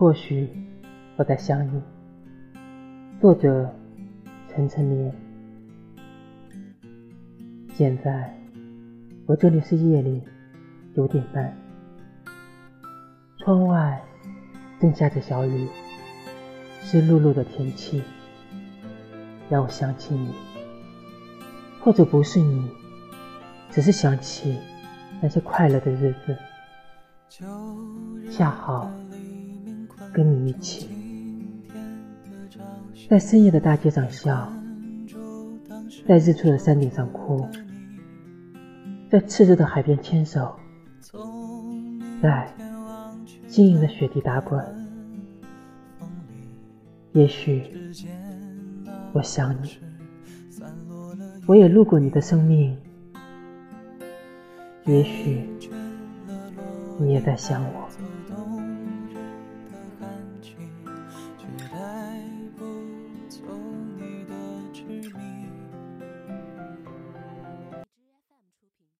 或许我在想你。作者：陈晨年。现在我这里是夜里九点半，窗外正下着小雨，湿漉漉的天气让我想起你，或者不是你，只是想起那些快乐的日子，恰好跟你一起。在深夜的大街上笑，在日出的山顶上哭，在炽热的海边牵手，在晶莹的雪地打滚。也许我想你，我也路过你的生命。也许你也在想我。